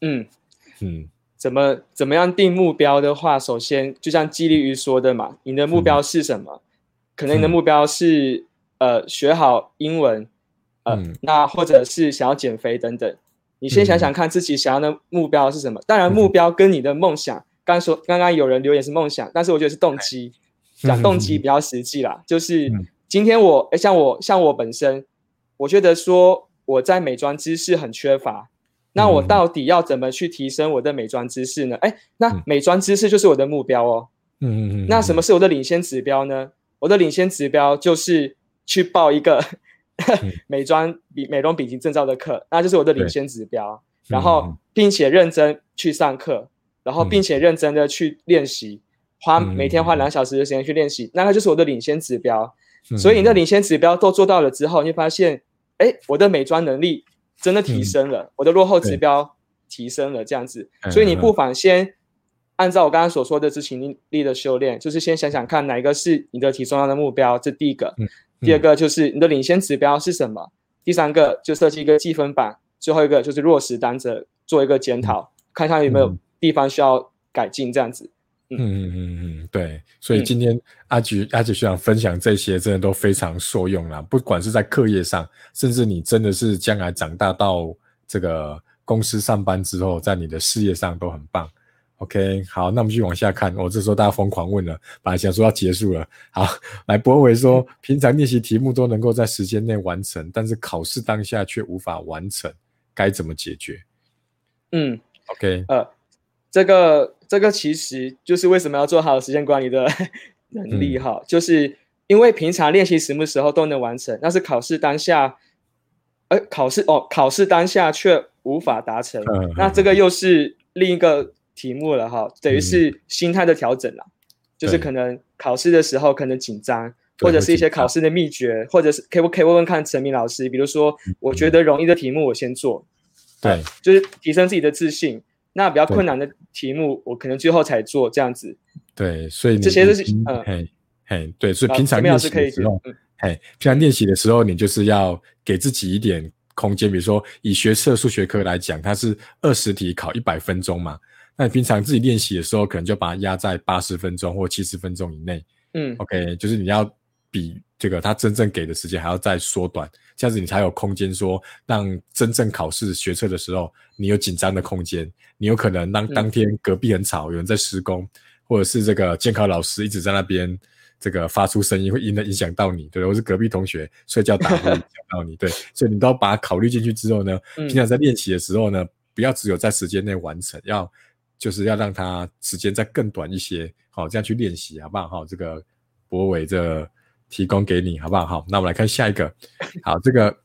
嗯嗯，怎么怎么样定目标的话，首先就像纪律一说的嘛，你的目标是什么？可能你的目标是呃学好英文，呃，那或者是想要减肥等等。你先想想看自己想要的目标是什么。当然，目标跟你的梦想，刚说刚刚有人留言是梦想，但是我觉得是动机，讲动机比较实际啦。就是今天我诶像我像我本身，我觉得说我在美妆知识很缺乏。那我到底要怎么去提升我的美妆知识呢？哎，那美妆知识就是我的目标哦。嗯嗯嗯。那什么是我的领先指标呢？我的领先指标就是去报一个 美妆比美容丙级证照的课，那就是我的领先指标。然后，并且认真去上课，然后并且认真的去练习，花每天花两小时的时间去练习，那它就是我的领先指标。所以你的领先指标都做到了之后，你发现，哎，我的美妆能力真的提升了，我的落后指标提升了，这样子。所以你不妨先按照我刚刚所说的执行力的修炼，就是先想想看哪一个是你的体重要的目标，这第一个。第二个就是你的领先指标是什么？第三个就设计一个计分板。最后一个就是落实单子，做一个检讨，看看有没有地方需要改进，这样子。嗯嗯嗯嗯，对。所以今天阿菊阿菊学长分享这些，真的都非常受用啦。不管是在课业上，甚至你真的是将来长大到这个公司上班之后，在你的事业上都很棒。OK，好，那我们继续往下看。我这时候大家疯狂问了，本来想说要结束了。好，来博伟说，平常练习题目都能够在时间内完成，但是考试当下却无法完成。该怎么解决？嗯，OK，呃，这个这个其实就是为什么要做好时间管理的 能力哈，就是因为平常练习什么时候都能完成，但是考试当下，呃，考试哦，考试当下却无法达成，那这个又是另一个题目了哈，等于是心态的调整了，就是可能考试的时候可能紧张。或者是一些考试的秘诀，或者是可以不可以问问看陈明老师？比如说，我觉得容易的题目我先做，对，就是提升自己的自信。那比较困难的题目，我可能最后才做这样子。对，所以这些都是嗯，嘿，嘿，对，所以平常练习的时候，嘿，平常练习的时候，你就是要给自己一点空间。比如说，以学测数学科来讲，它是二十题考一百分钟嘛，那你平常自己练习的时候，可能就把它压在八十分钟或七十分钟以内。嗯，OK，就是你要。比这个他真正给的时间还要再缩短，这样子你才有空间说让真正考试学车的时候，你有紧张的空间，你有可能让当天隔壁很吵，有人在施工，或者是这个监考老师一直在那边这个发出声音，会影的影响到你，对对？或是隔壁同学睡觉打呼影响到你，对，所以你都要把它考虑进去之后呢，平常在练习的时候呢，不要只有在时间内完成，要就是要让他时间再更短一些，好，这样去练习好不好？好，这个博伟这。提供给你好不好？好，那我们来看下一个。好，这个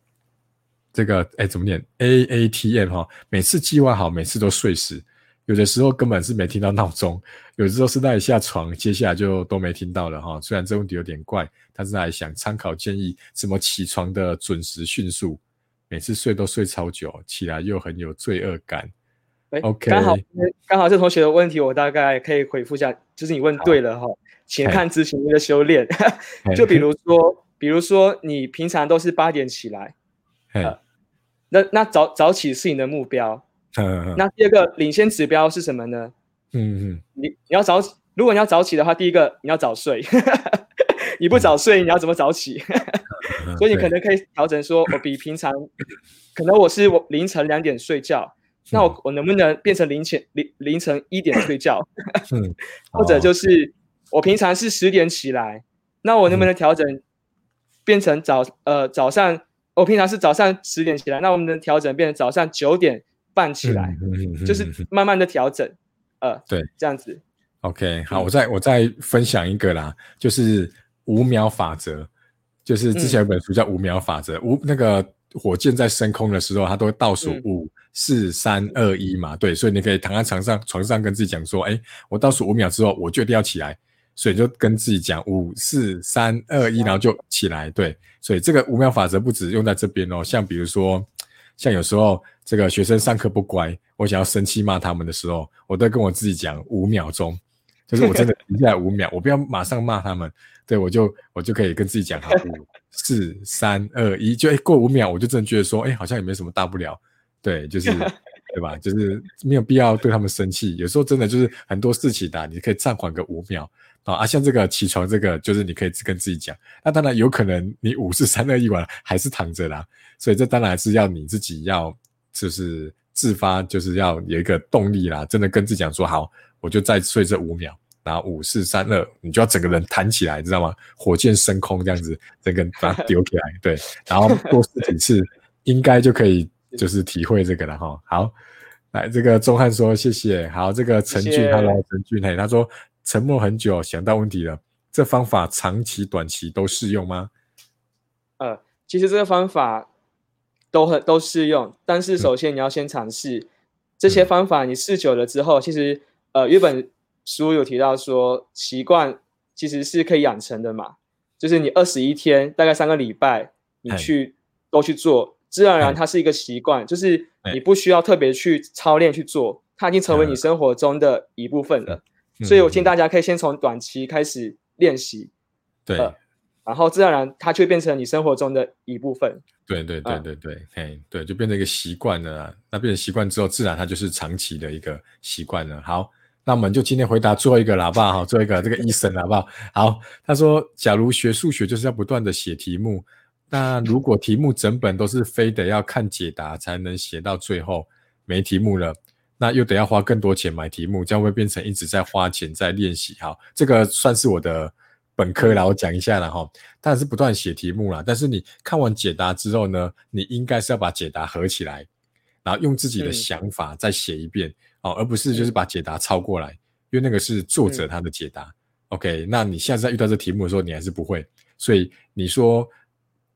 这个哎，怎么念？A A T M 哈，每次计划好，每次都睡死，有的时候根本是没听到闹钟，有的时候是在下床，接下来就都没听到了哈。虽然这问题有点怪，但是还想参考建议，怎么起床的准时迅速？每次睡都睡超久，起来又很有罪恶感。OK，刚好刚好这同学的问题，我大概可以回复一下，就是你问对了哈。请看执行力的修炼，就比如说，比如说你平常都是八点起来，那那早早起是你的目标。那第二个领先指标是什么呢？嗯嗯，你你要早，如果你要早起的话，第一个你要早睡，你不早睡，你要怎么早起？所以你可能可以调整说，我比平常，可能我是我凌晨两点睡觉，那我我能不能变成凌晨凌凌晨一点睡觉？嗯，或者就是。我平常是十点起来，那我能不能调整变成早呃早上？我平常是早上十点起来，那我们能调整变成早上九点半起来，就是慢慢的调整，呃，对，这样子。OK，好，我再我再分享一个啦，就是五秒法则，就是之前有本书叫五秒法则，五那个火箭在升空的时候，它都会倒数五四三二一嘛，对，所以你可以躺在床上床上跟自己讲说，哎，我倒数五秒之后，我就一定要起来。所以就跟自己讲五四三二一，然后就起来。对，所以这个五秒法则不止用在这边哦。像比如说，像有时候这个学生上课不乖，我想要生气骂他们的时候，我都跟我自己讲五秒钟，就是我真的停下来五秒，我不要马上骂他们。对我就我就可以跟自己讲好五四三二一，就哎过五秒，我就真的觉得说，哎好像也没什么大不了。对，就 是对吧？就是没有必要对他们生气。有时候真的就是很多事情的，你可以暂缓个五秒。啊，像这个起床，这个就是你可以跟自己讲。那当然有可能你五四三二一完还是躺着啦，所以这当然是要你自己要就是自发，就是要有一个动力啦。真的跟自己讲说好，我就再睡这五秒，然后五四三二，你就要整个人弹起来，知道吗？火箭升空这样子，整个把它丢起来，对。然后多试几次，应该就可以就是体会这个了哈。好，来这个钟汉说谢谢。好，这个陈俊，Hello，陈俊嘿，他说。沉默很久，想到问题了。这方法长期、短期都适用吗？呃，其实这个方法都很都适用，但是首先你要先尝试这些方法，你试久了之后，其实呃，原本书有提到说，习惯其实是可以养成的嘛，就是你二十一天，大概三个礼拜，你去都去做，自然而然它是一个习惯，就是你不需要特别去操练去做，它已经成为你生活中的一部分了。所以我建议大家可以先从短期开始练习，对，然后自然而然它就变成你生活中的一部分。对对对对对，嘿，对，就变成一个习惯了。那变成习惯之后，自然它就是长期的一个习惯了。好，那我们就今天回答最后一个喇叭哈，最后一个这个医生好不好？好，他说，假如学数学就是要不断的写题目，那如果题目整本都是非得要看解答才能写到最后，没题目了。那又得要花更多钱买题目，将会变成一直在花钱在练习。哈，这个算是我的本科啦，我讲一下了哈。当然是不断写题目啦，但是你看完解答之后呢，你应该是要把解答合起来，然后用自己的想法再写一遍哦，而不是就是把解答抄过来，因为那个是作者他的解答。OK，那你下次再遇到这题目的时候，你还是不会，所以你说。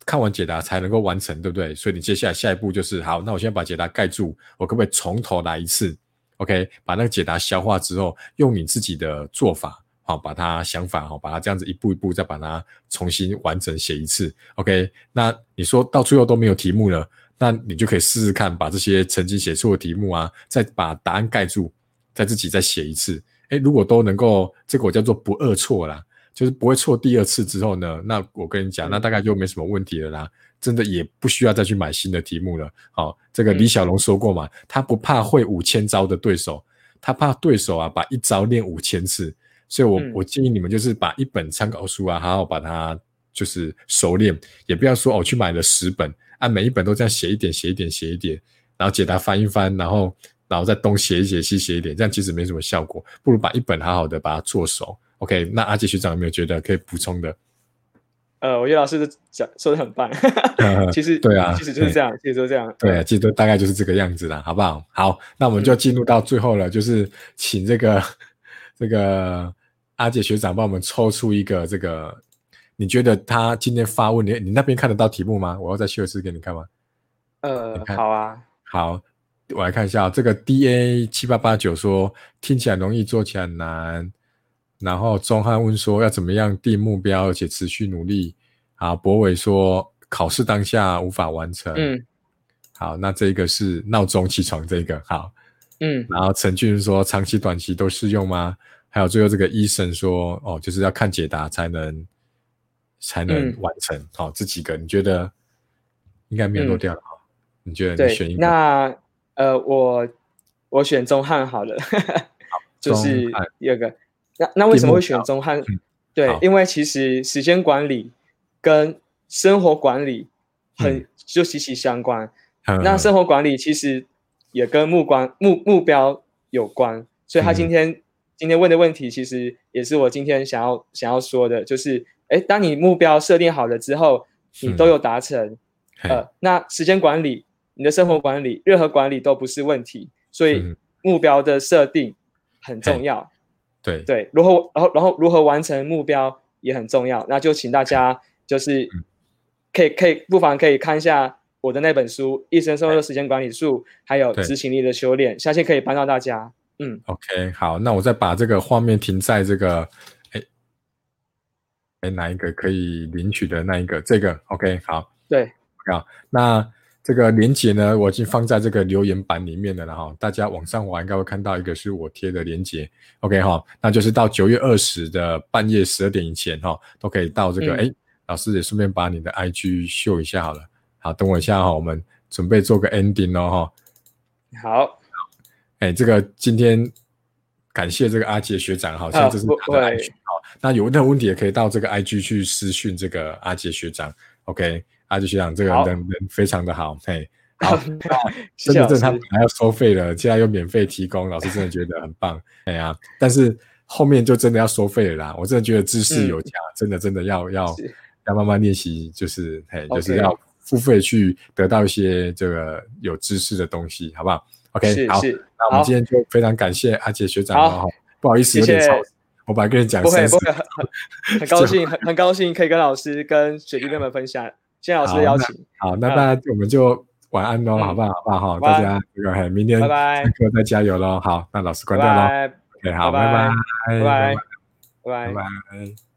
看完解答才能够完成，对不对？所以你接下来下一步就是好，那我现在把解答盖住，我可不可以从头来一次？OK，把那个解答消化之后，用你自己的做法，好，把它想法，好，把它这样子一步一步再把它重新完整写一次。OK，那你说到最后都没有题目了，那你就可以试试看，把这些曾经写错的题目啊，再把答案盖住，再自己再写一次。诶，如果都能够，这个我叫做不二错啦。就是不会错第二次之后呢，那我跟你讲，那大概就没什么问题了啦。真的也不需要再去买新的题目了。好，这个李小龙说过嘛，他不怕会五千招的对手，他怕对手啊把一招练五千次。所以，我我建议你们就是把一本参考书啊，好好把它就是熟练，也不要说哦去买了十本，按每一本都这样写一点写一点写一点，然后解答翻一翻，然后然后再东写一写西写一点，这样其实没什么效果。不如把一本好好的把它做熟。OK，那阿杰学长有没有觉得可以补充的？呃，我觉得老师讲说的很棒。其实对啊，其实就是这样，其实就这样。对，其实大概就是这个样子了，好不好？好，那我们就进入到最后了，就是请这个 这个阿杰学长帮我们抽出一个这个，你觉得他今天发问，你你那边看得到题目吗？我要再秀一次给你看吗？呃，好啊，好，我来看一下这个 DA 七八八九说听起来容易，做起来难。然后钟汉问说要怎么样定目标，而且持续努力。好，博伟说考试当下无法完成。嗯，好，那这个是闹钟起床这个好。嗯，然后陈俊说长期短期都适用吗？还有最后这个医生说哦，就是要看解答才能才能完成。好，这几个你觉得应该没有漏掉了哈？你觉得你选一个？那呃，我我选钟汉好了，就是第二个。那那为什么会选中汉？对，因为其实时间管理跟生活管理很就息息相关。那生活管理其实也跟目光目目标有关，所以他今天今天问的问题，其实也是我今天想要想要说的，就是哎，当你目标设定好了之后，你都有达成，呃，那时间管理、你的生活管理、任何管理都不是问题，所以目标的设定很重要。对对，如何然后然后如何完成目标也很重要，那就请大家就是可以可以不妨可以看一下我的那本书《一生生活时间管理术》，还有执行力的修炼，相信可以帮到大家。嗯，OK，好，那我再把这个画面停在这个哎哎哪一个可以领取的那一个这个 OK 好对。好那。这个连接呢，我已经放在这个留言板里面的了哈，大家往上滑应该会看到一个是我贴的连接，OK 哈，那就是到九月二十的半夜十二点以前哈，都可以到这个，哎，老师也顺便把你的 IG 秀一下好了，好，等我一下哈，我们准备做个 ending 哦哈，好，哎，这个今天感谢这个阿杰学长哈，现在这是他的那有任何问题也可以到这个 IG 去私讯这个阿杰学长，OK。阿杰学长这个人人非常的好，嘿，好，真的，真的他还要收费了，现在又免费提供，老师。真的觉得很棒，哎呀，但是后面就真的要收费了啦，我真的觉得知识有价，真的真的要要要慢慢练习，就是嘿，就是要付费去得到一些这个有知识的东西，好不好？OK，好，那我们今天就非常感谢阿杰学长了哈，不好意思有点超，我把它跟你讲，不会不会，很很高兴很很高兴可以跟老师跟学弟妹们分享。谢谢老师的邀请。好，那大家我们就晚安喽，好不好？好不好？好，大家这个明天上课再加油喽。好，那老师关掉喽。OK，好，拜拜，拜拜，拜拜，拜拜。